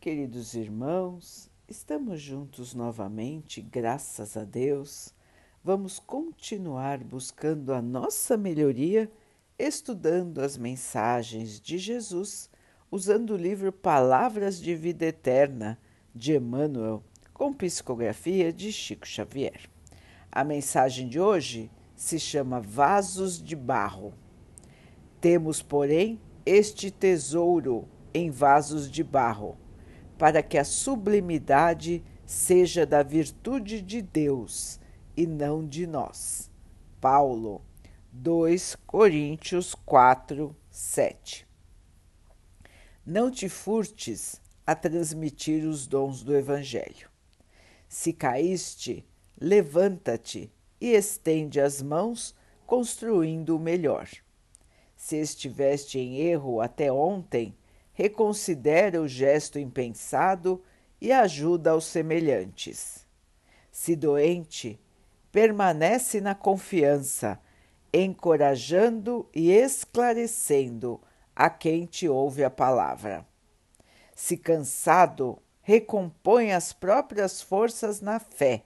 Queridos irmãos, estamos juntos novamente, graças a Deus. Vamos continuar buscando a nossa melhoria, estudando as mensagens de Jesus, usando o livro Palavras de Vida Eterna de Emmanuel, com psicografia de Chico Xavier. A mensagem de hoje se chama Vasos de Barro. Temos, porém, este tesouro em vasos de barro para que a sublimidade seja da virtude de Deus e não de nós. Paulo, 2 Coríntios 4, 7. Não te furtes a transmitir os dons do Evangelho. Se caíste, levanta-te e estende as mãos, construindo o melhor. Se estiveste em erro até ontem, reconsidera o gesto impensado e ajuda aos semelhantes. Se doente, permanece na confiança, encorajando e esclarecendo a quem te ouve a palavra. Se cansado, recompõe as próprias forças na fé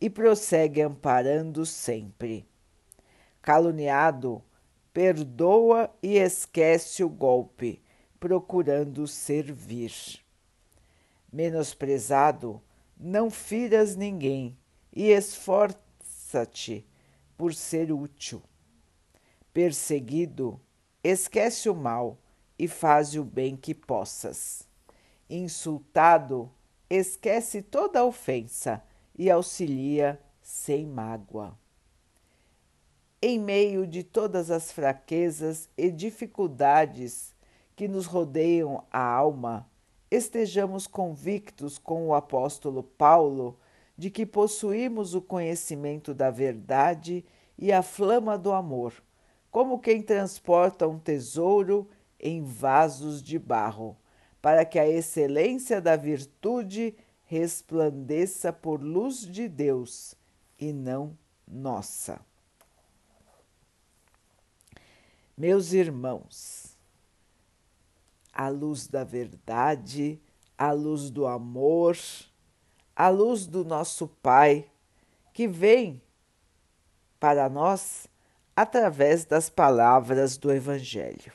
e prossegue amparando sempre. Caluniado, perdoa e esquece o golpe procurando servir. Menosprezado, não firas ninguém e esforça-te por ser útil. Perseguido, esquece o mal e faz o bem que possas. Insultado, esquece toda a ofensa e auxilia sem mágoa. Em meio de todas as fraquezas e dificuldades que nos rodeiam a alma, estejamos convictos com o apóstolo Paulo de que possuímos o conhecimento da verdade e a flama do amor, como quem transporta um tesouro em vasos de barro, para que a excelência da virtude resplandeça por luz de Deus e não nossa. Meus irmãos, a luz da verdade, a luz do amor, a luz do nosso Pai, que vem para nós através das palavras do Evangelho.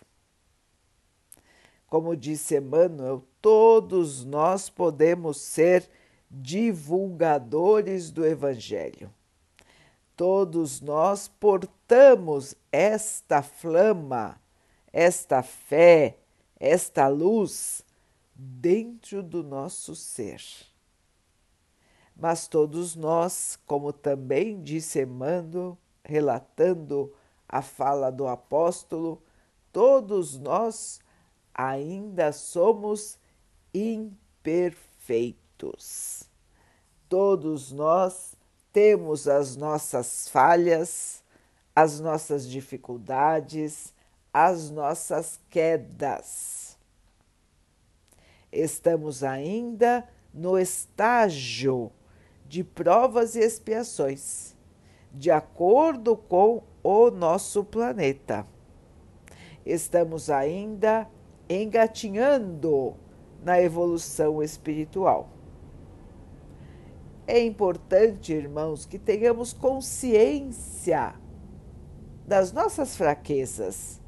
Como disse Emmanuel, todos nós podemos ser divulgadores do Evangelho. Todos nós portamos esta flama, esta fé, esta luz dentro do nosso ser. Mas todos nós, como também disse Emmanuel, relatando a fala do apóstolo, todos nós ainda somos imperfeitos. Todos nós temos as nossas falhas, as nossas dificuldades, as nossas quedas. Estamos ainda no estágio de provas e expiações, de acordo com o nosso planeta. Estamos ainda engatinhando na evolução espiritual. É importante, irmãos, que tenhamos consciência das nossas fraquezas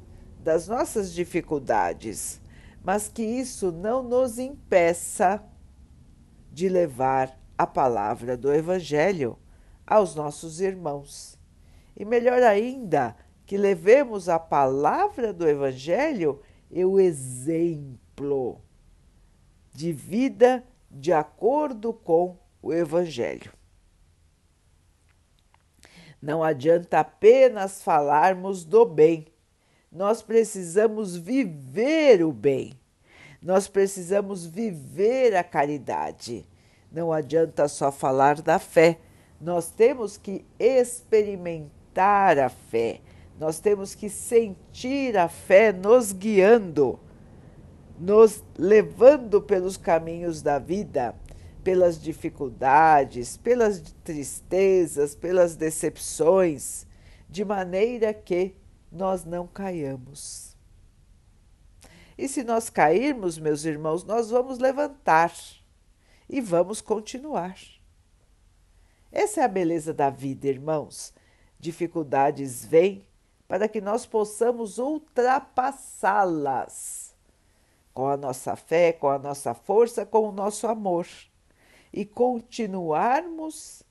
das nossas dificuldades, mas que isso não nos impeça de levar a palavra do Evangelho aos nossos irmãos. E melhor ainda, que levemos a palavra do Evangelho e o exemplo de vida de acordo com o Evangelho. Não adianta apenas falarmos do bem, nós precisamos viver o bem, nós precisamos viver a caridade. Não adianta só falar da fé, nós temos que experimentar a fé, nós temos que sentir a fé nos guiando, nos levando pelos caminhos da vida, pelas dificuldades, pelas tristezas, pelas decepções, de maneira que nós não caiamos. E se nós cairmos, meus irmãos, nós vamos levantar e vamos continuar. Essa é a beleza da vida, irmãos. Dificuldades vêm para que nós possamos ultrapassá-las com a nossa fé, com a nossa força, com o nosso amor e continuarmos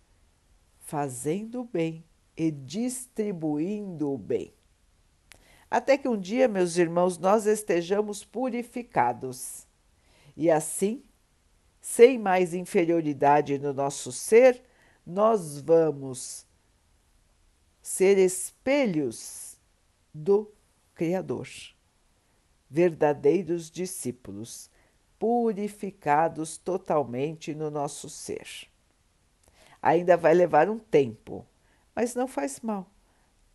fazendo o bem e distribuindo o bem. Até que um dia, meus irmãos, nós estejamos purificados e assim, sem mais inferioridade no nosso ser, nós vamos ser espelhos do Criador, verdadeiros discípulos, purificados totalmente no nosso ser. Ainda vai levar um tempo, mas não faz mal.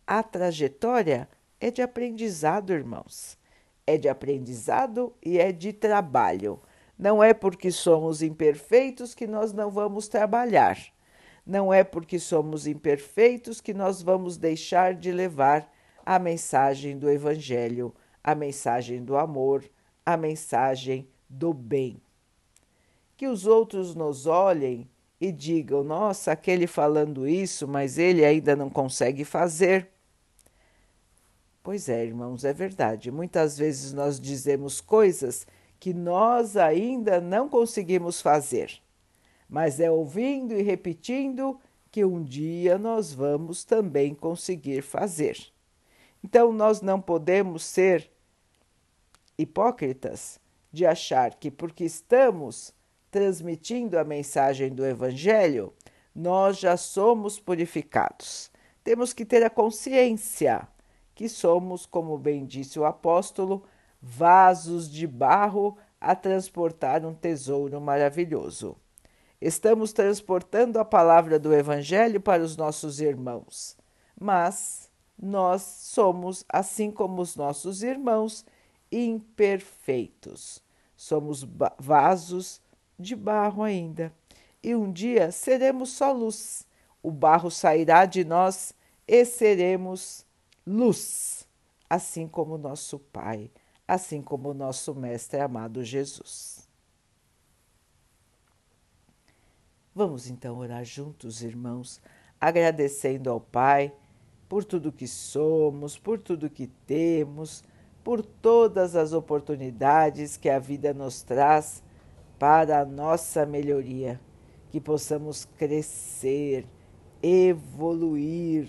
A trajetória é de aprendizado, irmãos. É de aprendizado e é de trabalho. Não é porque somos imperfeitos que nós não vamos trabalhar. Não é porque somos imperfeitos que nós vamos deixar de levar a mensagem do Evangelho, a mensagem do amor, a mensagem do bem. Que os outros nos olhem e digam: nossa, aquele falando isso, mas ele ainda não consegue fazer. Pois é, irmãos, é verdade. Muitas vezes nós dizemos coisas que nós ainda não conseguimos fazer mas é ouvindo e repetindo que um dia nós vamos também conseguir fazer. Então, nós não podemos ser hipócritas de achar que porque estamos transmitindo a mensagem do Evangelho, nós já somos purificados. Temos que ter a consciência que somos, como bem disse o apóstolo, vasos de barro a transportar um tesouro maravilhoso. Estamos transportando a palavra do Evangelho para os nossos irmãos, mas nós somos, assim como os nossos irmãos, imperfeitos. Somos vasos de barro ainda. E um dia seremos só luz. O barro sairá de nós e seremos luz, assim como nosso Pai, assim como nosso Mestre amado Jesus. Vamos então orar juntos, irmãos, agradecendo ao Pai por tudo que somos, por tudo que temos, por todas as oportunidades que a vida nos traz para a nossa melhoria, que possamos crescer, evoluir,